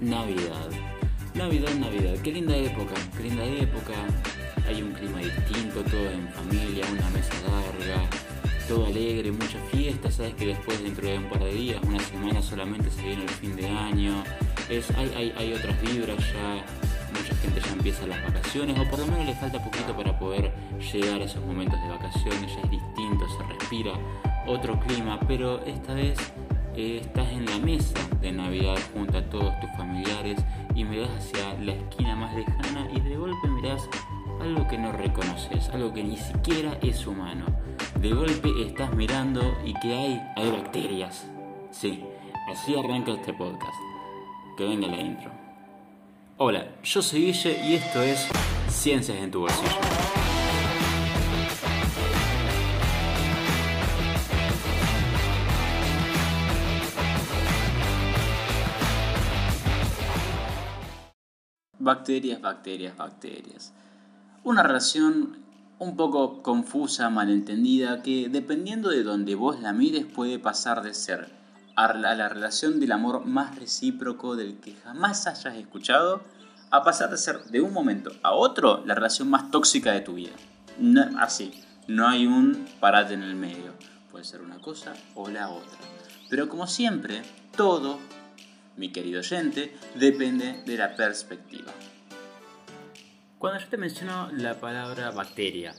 Navidad. Navidad, Navidad. Qué linda época, qué linda época. Hay un clima distinto, todo en familia, una mesa larga, todo alegre, mucha fiesta. Sabes que después, dentro de un par de días, una semana solamente se viene el fin de año. Es, hay, hay, hay otras vibras ya. Mucha gente ya empieza las vacaciones, o por lo menos le falta poquito para poder llegar a esos momentos de vacaciones. Ya es distinto, se respira otro clima, pero esta vez estás en la mesa de Navidad junto a todos tus familiares y miras hacia la esquina más lejana y de golpe miras algo que no reconoces, algo que ni siquiera es humano. De golpe estás mirando y que hay, hay bacterias. Sí, así arranca este podcast. Que venga la intro. Hola, yo soy Guille y esto es Ciencias en tu bolsillo. Bacterias, bacterias, bacterias. Una relación un poco confusa, malentendida, que dependiendo de donde vos la mires puede pasar de ser a la relación del amor más recíproco del que jamás hayas escuchado, a pasar de ser de un momento a otro la relación más tóxica de tu vida. así, no hay un parate en el medio. Puede ser una cosa o la otra. Pero como siempre, todo mi querido oyente, depende de la perspectiva. Cuando yo te menciono la palabra bacteria,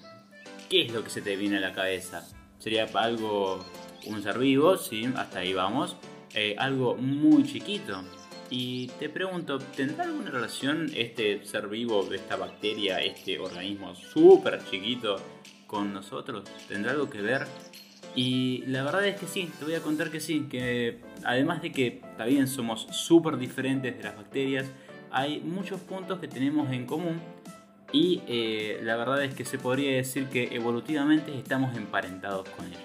¿qué es lo que se te viene a la cabeza? ¿Sería algo, un ser vivo? Sí, hasta ahí vamos. Eh, algo muy chiquito. Y te pregunto, ¿tendrá alguna relación este ser vivo, esta bacteria, este organismo súper chiquito con nosotros? ¿Tendrá algo que ver? Y la verdad es que sí, te voy a contar que sí, que además de que también somos súper diferentes de las bacterias, hay muchos puntos que tenemos en común y eh, la verdad es que se podría decir que evolutivamente estamos emparentados con ellos.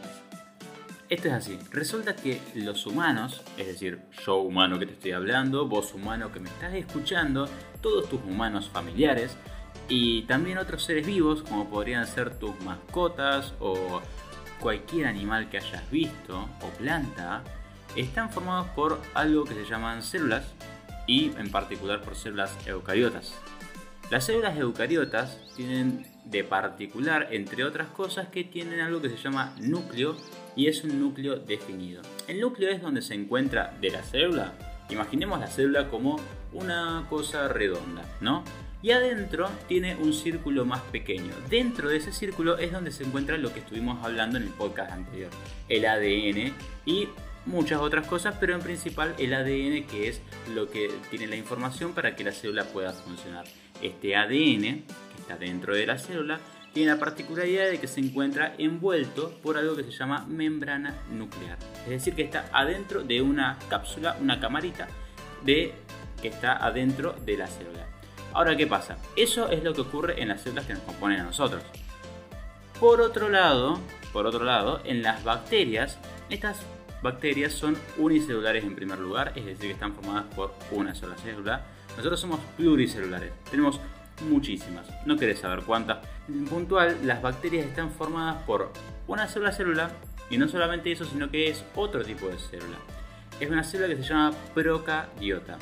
Esto es así, resulta que los humanos, es decir, yo humano que te estoy hablando, vos humano que me estás escuchando, todos tus humanos familiares y también otros seres vivos como podrían ser tus mascotas o cualquier animal que hayas visto o planta están formados por algo que se llaman células y en particular por células eucariotas. Las células eucariotas tienen de particular, entre otras cosas, que tienen algo que se llama núcleo y es un núcleo definido. El núcleo es donde se encuentra de la célula. Imaginemos la célula como una cosa redonda, ¿no? y adentro tiene un círculo más pequeño. Dentro de ese círculo es donde se encuentra lo que estuvimos hablando en el podcast anterior, el ADN y muchas otras cosas, pero en principal el ADN que es lo que tiene la información para que la célula pueda funcionar. Este ADN que está dentro de la célula tiene la particularidad de que se encuentra envuelto por algo que se llama membrana nuclear. Es decir, que está adentro de una cápsula, una camarita de que está adentro de la célula. Ahora, ¿qué pasa? Eso es lo que ocurre en las células que nos componen a nosotros. Por otro lado, por otro lado, en las bacterias, estas bacterias son unicelulares en primer lugar, es decir, que están formadas por una sola célula. Nosotros somos pluricelulares, tenemos muchísimas, no querés saber cuántas. En puntual, las bacterias están formadas por una sola célula y no solamente eso, sino que es otro tipo de célula. Es una célula que se llama procariota.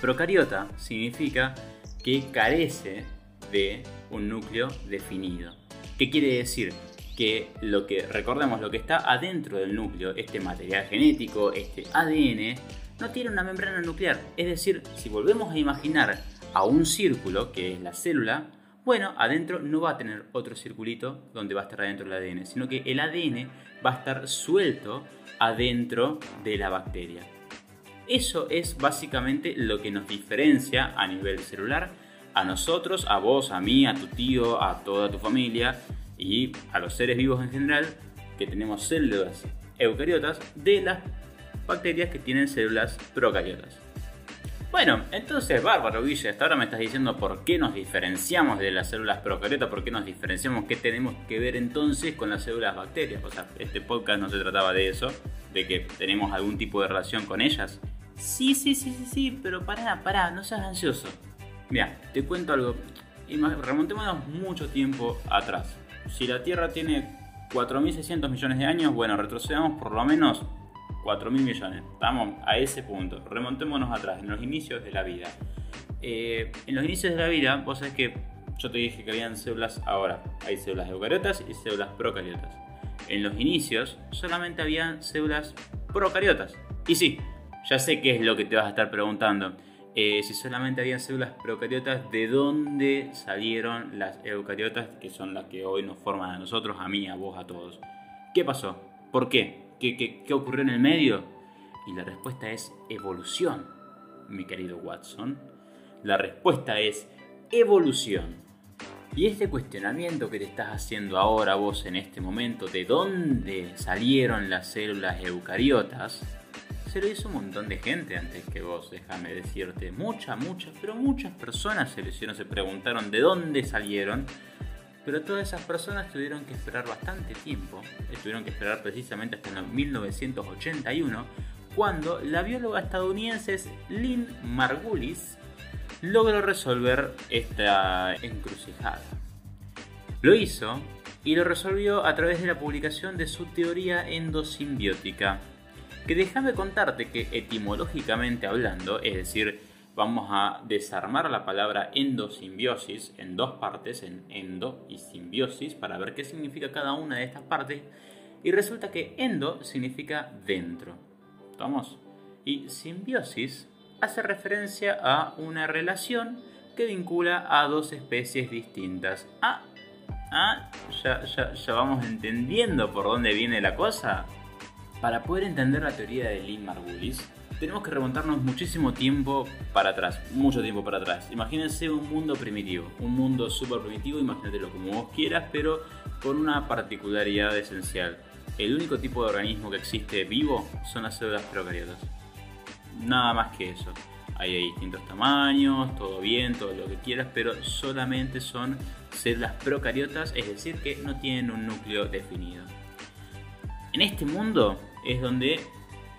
Procariota significa que carece de un núcleo definido. ¿Qué quiere decir? Que lo que, recordemos, lo que está adentro del núcleo, este material genético, este ADN, no tiene una membrana nuclear. Es decir, si volvemos a imaginar a un círculo, que es la célula, bueno, adentro no va a tener otro circulito donde va a estar adentro el ADN, sino que el ADN va a estar suelto adentro de la bacteria. Eso es básicamente lo que nos diferencia a nivel celular a nosotros, a vos, a mí, a tu tío, a toda tu familia y a los seres vivos en general que tenemos células eucariotas de las bacterias que tienen células procariotas. Bueno, entonces, bárbaro, Guille, hasta ahora me estás diciendo por qué nos diferenciamos de las células procariotas, por qué nos diferenciamos, qué tenemos que ver entonces con las células bacterias. O sea, este podcast no se trataba de eso, de que tenemos algún tipo de relación con ellas. Sí, sí, sí, sí, sí, pero pará, pará, no seas ansioso. Mira, te cuento algo. Remontémonos mucho tiempo atrás. Si la Tierra tiene 4.600 millones de años, bueno, retrocedamos por lo menos 4 mil millones. Vamos a ese punto. Remontémonos atrás, en los inicios de la vida. Eh, en los inicios de la vida, vos sabés que yo te dije que habían células ahora. Hay células eucariotas y células procariotas. En los inicios solamente habían células procariotas. Y sí, ya sé qué es lo que te vas a estar preguntando. Eh, si solamente había células procariotas, ¿de dónde salieron las eucariotas que son las que hoy nos forman a nosotros, a mí, a vos, a todos? ¿Qué pasó? ¿Por qué? ¿Qué, qué, qué ocurrió en el medio? Y la respuesta es evolución, mi querido Watson. La respuesta es evolución. Y este cuestionamiento que te estás haciendo ahora vos en este momento de dónde salieron las células eucariotas, se lo hizo un montón de gente antes que vos, déjame decirte. Muchas, muchas, pero muchas personas se lo hicieron, se preguntaron de dónde salieron. Pero todas esas personas tuvieron que esperar bastante tiempo. Tuvieron que esperar precisamente hasta el 1981, cuando la bióloga estadounidense Lynn Margulis logró resolver esta encrucijada. Lo hizo y lo resolvió a través de la publicación de su teoría endosimbiótica, que déjame contarte que etimológicamente hablando, es decir, vamos a desarmar la palabra endosimbiosis en dos partes, en endo y simbiosis, para ver qué significa cada una de estas partes, y resulta que endo significa dentro. ¿Vamos? Y simbiosis hace referencia a una relación que vincula a dos especies distintas. Ah, ah ya, ya, ya vamos entendiendo por dónde viene la cosa. Para poder entender la teoría de Lynn Margulis, tenemos que remontarnos muchísimo tiempo para atrás, mucho tiempo para atrás. Imagínense un mundo primitivo, un mundo súper primitivo, imagínatelo como vos quieras, pero con una particularidad esencial. El único tipo de organismo que existe vivo son las células procariotas. Nada más que eso. Hay distintos tamaños, todo bien, todo lo que quieras, pero solamente son células procariotas, es decir, que no tienen un núcleo definido. En este mundo es donde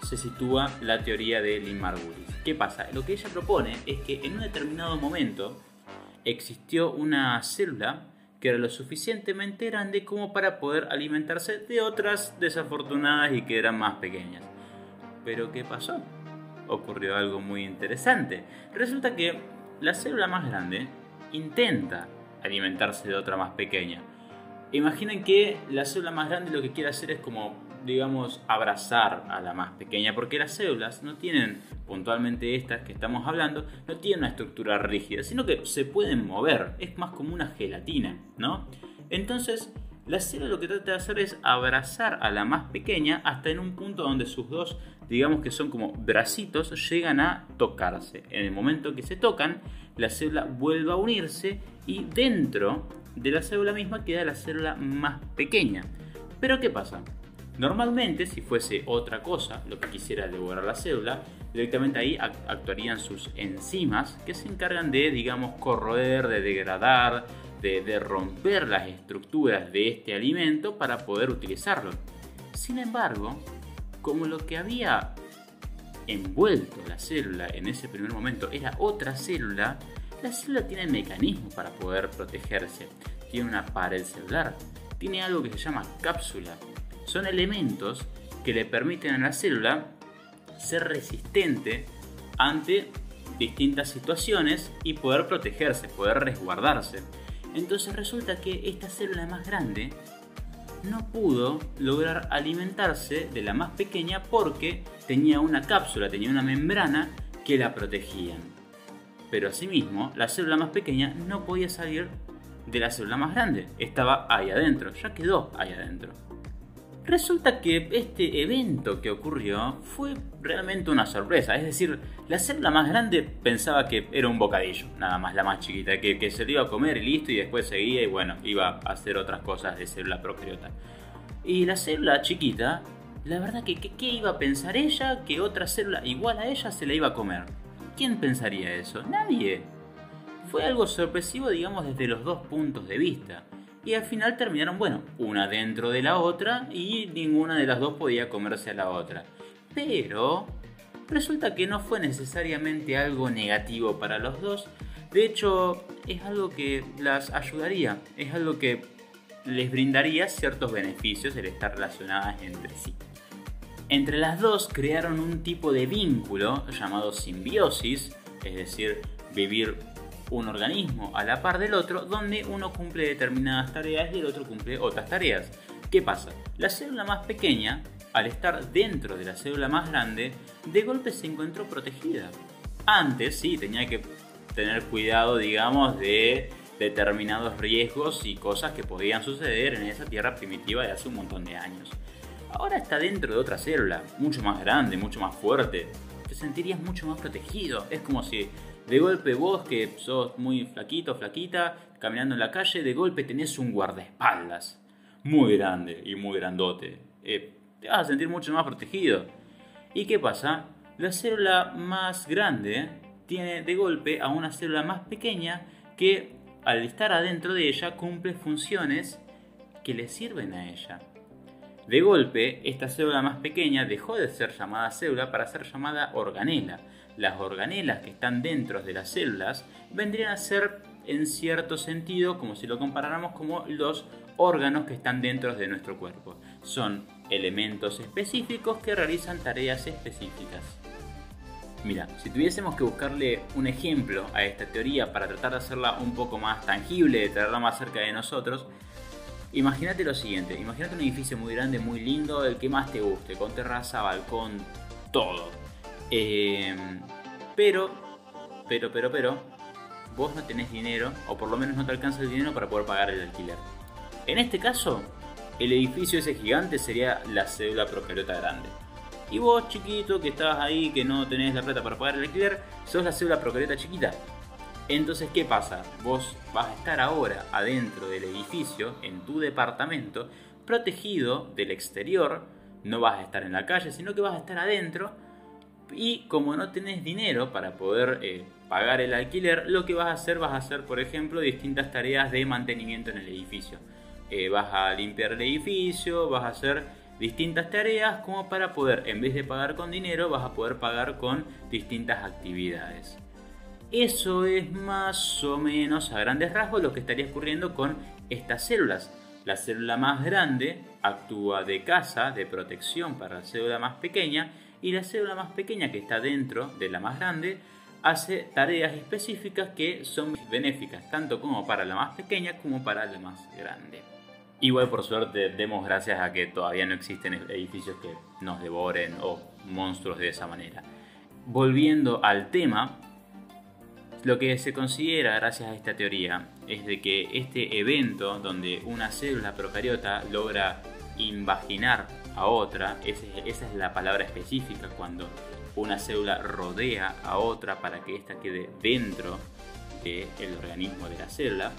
se sitúa la teoría de Lynn Margulis. ¿Qué pasa? Lo que ella propone es que en un determinado momento existió una célula que era lo suficientemente grande como para poder alimentarse de otras desafortunadas y que eran más pequeñas. Pero ¿qué pasó? Ocurrió algo muy interesante. Resulta que la célula más grande intenta alimentarse de otra más pequeña. Imaginen que la célula más grande lo que quiere hacer es como digamos, abrazar a la más pequeña, porque las células no tienen, puntualmente estas que estamos hablando, no tienen una estructura rígida, sino que se pueden mover, es más como una gelatina, ¿no? Entonces, la célula lo que trata de hacer es abrazar a la más pequeña hasta en un punto donde sus dos, digamos que son como bracitos, llegan a tocarse. En el momento que se tocan, la célula vuelve a unirse y dentro de la célula misma queda la célula más pequeña. Pero ¿qué pasa? Normalmente, si fuese otra cosa lo que quisiera devorar la célula, directamente ahí actuarían sus enzimas que se encargan de, digamos, corroer, de degradar, de, romper las estructuras de este alimento para poder utilizarlo. Sin embargo, como lo que había envuelto la célula en ese primer momento era otra célula, la célula tiene mecanismos para poder protegerse. Tiene una pared celular, tiene algo que se llama cápsula, son elementos que le permiten a la célula ser resistente ante distintas situaciones y poder protegerse, poder resguardarse. Entonces resulta que esta célula más grande no pudo lograr alimentarse de la más pequeña porque tenía una cápsula, tenía una membrana que la protegían. Pero asimismo, la célula más pequeña no podía salir de la célula más grande, estaba ahí adentro, ya quedó ahí adentro. Resulta que este evento que ocurrió fue realmente una sorpresa, es decir, la célula más grande pensaba que era un bocadillo, nada más la más chiquita, que, se lo iba a comer y listo y después seguía y bueno, iba a hacer otras cosas de célula procariota. Y la célula chiquita, la verdad que ¿qué iba a pensar ella que otra célula igual a ella se la iba a comer? ¿Quién pensaría eso? Nadie. Fue algo sorpresivo digamos desde los dos puntos de vista y al final terminaron, bueno, una dentro de la otra y ninguna de las dos podía comerse a la otra. Pero resulta que no fue necesariamente algo negativo para los dos, de hecho es algo que las ayudaría, es algo que les brindaría ciertos beneficios el estar relacionadas entre sí. Entre las dos crearon un tipo de vínculo llamado simbiosis, es decir, vivir un organismo a la par del otro, donde uno cumple determinadas tareas y el otro cumple otras tareas. ¿Qué pasa? La célula más pequeña, al estar dentro de la célula más grande, de golpe se encontró protegida. Antes sí tenía que tener cuidado, digamos, de determinados riesgos y cosas que podían suceder en esa tierra primitiva de hace un montón de años. Ahora está dentro de otra célula, mucho más grande, mucho más fuerte. Te sentirías mucho más protegido. Es como si de golpe vos, que sos muy flaquito, flaquita, caminando en la calle, de golpe tenés un guardaespaldas. Muy grande y muy grandote. Eh, te vas a sentir mucho más protegido. ¿Y qué pasa? La célula más grande tiene de golpe a una célula más pequeña que al estar adentro de ella cumple funciones que le sirven a ella. De golpe, esta célula más pequeña dejó de ser llamada célula para ser llamada organela. Las organelas que están dentro de las células vendrían a ser en cierto sentido como si lo comparáramos como los órganos que están dentro de nuestro cuerpo. Son elementos específicos que realizan tareas específicas. Mira, si tuviésemos que buscarle un ejemplo a esta teoría para tratar de hacerla un poco más tangible, de traerla más cerca de nosotros, imagínate lo siguiente, imagínate un edificio muy grande, muy lindo, el que más te guste, con terraza, balcón, todo. Eh, pero, pero, pero, pero, vos no tenés dinero, o por lo menos no te alcanza el dinero para poder pagar el alquiler. En este caso, el edificio ese gigante sería la cédula procariota grande. Y vos, chiquito, que estás ahí, que no tenés la plata para pagar el alquiler, sos la célula procariota chiquita. Entonces, ¿qué pasa? Vos vas a estar ahora adentro del edificio, en tu departamento, protegido del exterior, no vas a estar en la calle, sino que vas a estar adentro. Y como no tenés dinero para poder eh, pagar el alquiler, lo que vas a hacer, vas a hacer, por ejemplo, distintas tareas de mantenimiento en el edificio. Eh, vas a limpiar el edificio, vas a hacer distintas tareas como para poder, en vez de pagar con dinero, vas a poder pagar con distintas actividades. Eso es más o menos a grandes rasgos lo que estaría ocurriendo con estas células. La célula más grande actúa de casa, de protección para la célula más pequeña, y la célula más pequeña que está dentro de la más grande hace tareas específicas que son benéficas tanto como para la más pequeña como para la más grande. Igual por suerte demos gracias a que todavía no existen edificios que nos devoren o monstruos de esa manera. Volviendo al tema, lo que se considera gracias a esta teoría es de que este evento donde una célula procariota logra invaginar a otra, esa es la palabra específica cuando una célula rodea a otra para que ésta quede dentro del organismo de la célula,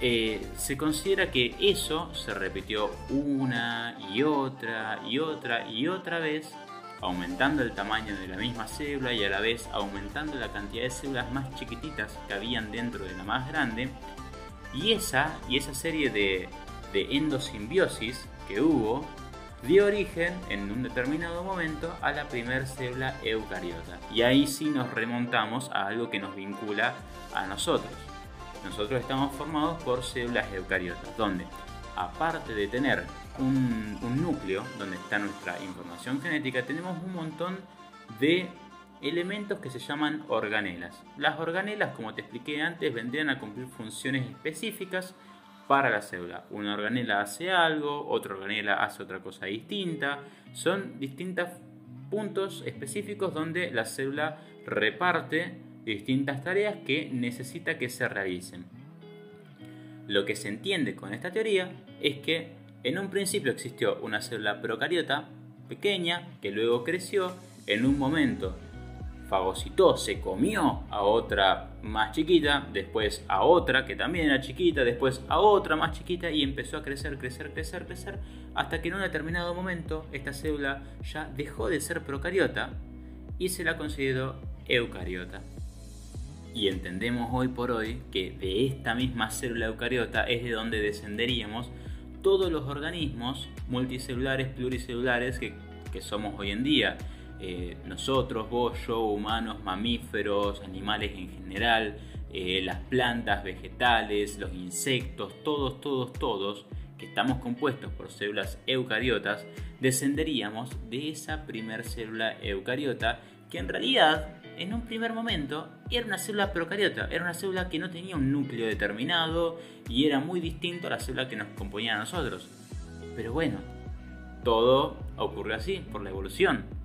eh, se considera que eso se repitió una y otra y otra y otra vez, aumentando el tamaño de la misma célula y a la vez aumentando la cantidad de células más chiquititas que habían dentro de la más grande. Y esa, y esa serie de, de endosimbiosis que hubo dio origen en un determinado momento a la primera célula eucariota. Y ahí sí nos remontamos a algo que nos vincula a nosotros nosotros estamos formados por células eucariotas, donde aparte de tener un, núcleo donde está nuestra información genética, tenemos un montón de elementos que se llaman organelas. Las organelas, como te expliqué antes, vendrían a cumplir funciones específicas para la célula. Una organela hace algo, otra organela hace otra cosa distinta. Son distintos puntos específicos donde la célula reparte distintas tareas que necesita que se realicen. Lo que se entiende con esta teoría es que en un principio existió una célula procariota pequeña que luego creció, en un momento fagocitó, se comió a otra más chiquita, después a otra que también era chiquita, después a otra más chiquita y empezó a crecer, crecer, crecer, crecer, hasta que en un determinado momento esta célula ya dejó de ser procariota y se la consideró eucariota. Y entendemos hoy por hoy que de esta misma célula eucariota es de donde descenderíamos todos los organismos multicelulares, pluricelulares que, somos hoy en día. Eh, nosotros, vos, humanos, mamíferos, animales en general, eh, las plantas, vegetales, los insectos, todos, todos, todos, que estamos compuestos por células eucariotas, descenderíamos de esa primer célula eucariota que en realidad en un primer momento era una célula procariota, era una célula que no tenía un núcleo determinado y era muy distinto a la célula que nos componía a nosotros. Pero bueno, todo ocurrió así, por la evolución.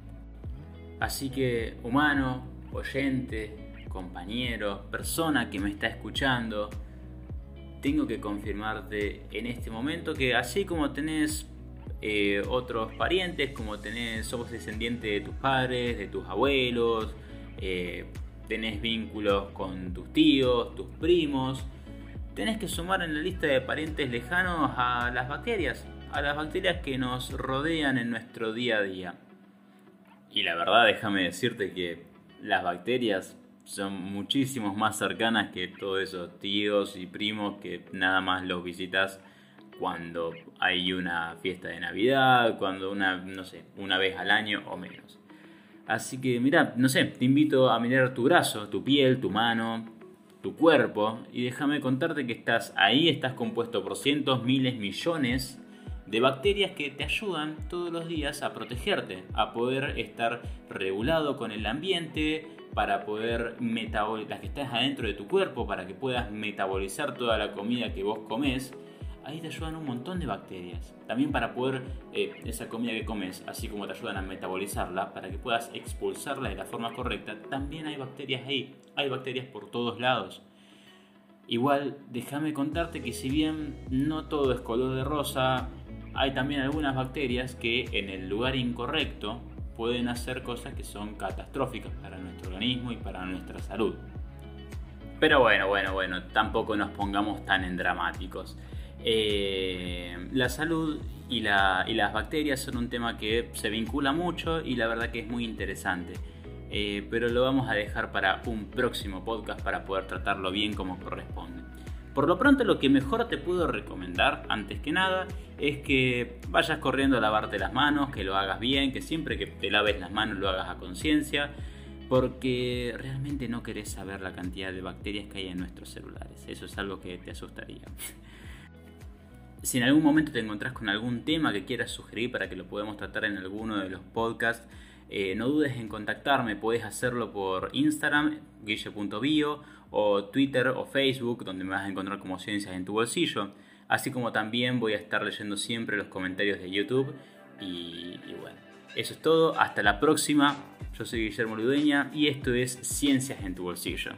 Así que, humano, oyente, compañero, persona que me está escuchando, tengo que confirmarte en este momento que así como tenés eh, otros parientes, como tenés, somos descendientes de tus padres, de tus abuelos, eh, tenés vínculos con tus tíos, tus primos, tenés que sumar en la lista de parientes lejanos a las bacterias, a las bacterias que nos rodean en nuestro día a día. Y la verdad, déjame decirte que las bacterias son muchísimos más cercanas que todos esos tíos y primos que nada más los visitas cuando hay una fiesta de Navidad, cuando una, no sé, una vez al año o menos. Así que mira, no sé, te invito a mirar tu brazo, tu piel, tu mano, tu cuerpo y déjame contarte que estás ahí, estás compuesto por cientos, miles, millones de bacterias que te ayudan todos los días a protegerte, a poder estar regulado con el ambiente, para poder metabolizar, las que estás adentro de tu cuerpo, para que puedas metabolizar toda la comida que vos comes ahí te ayudan un montón de bacterias. También para poder, eh, esa comida que comes, así como te ayudan a metabolizarla, para que puedas expulsarla de la forma correcta, también hay bacterias ahí. Hay bacterias por todos lados. Igual, déjame contarte que si bien no todo es color de rosa, hay también algunas bacterias que en el lugar incorrecto pueden hacer cosas que son catastróficas para nuestro organismo y para nuestra salud. Pero bueno, bueno, bueno, tampoco nos pongamos tan en dramáticos. Eh, la salud y, las bacterias son un tema que se vincula mucho y la verdad que es muy interesante. Eh, pero lo vamos a dejar para un próximo podcast para poder tratarlo bien como corresponde. Por lo pronto lo que mejor te puedo recomendar, antes que nada, es que vayas corriendo a lavarte las manos, que lo hagas bien, que siempre que te laves las manos lo hagas a conciencia, porque realmente no querés saber la cantidad de bacterias que hay en nuestros celulares. Eso es algo que te asustaría. Si en algún momento te encontrás con algún tema que quieras sugerir para que lo podamos tratar en alguno de los podcasts, eh, no dudes en contactarme, puedes hacerlo por Instagram, guille.bio, o Twitter o Facebook, donde me vas a encontrar como Ciencias en tu bolsillo, así como también voy a estar leyendo siempre los comentarios de YouTube. Y, bueno, eso es todo, hasta la próxima, yo soy Guillermo Ludeña y esto es Ciencias en tu bolsillo.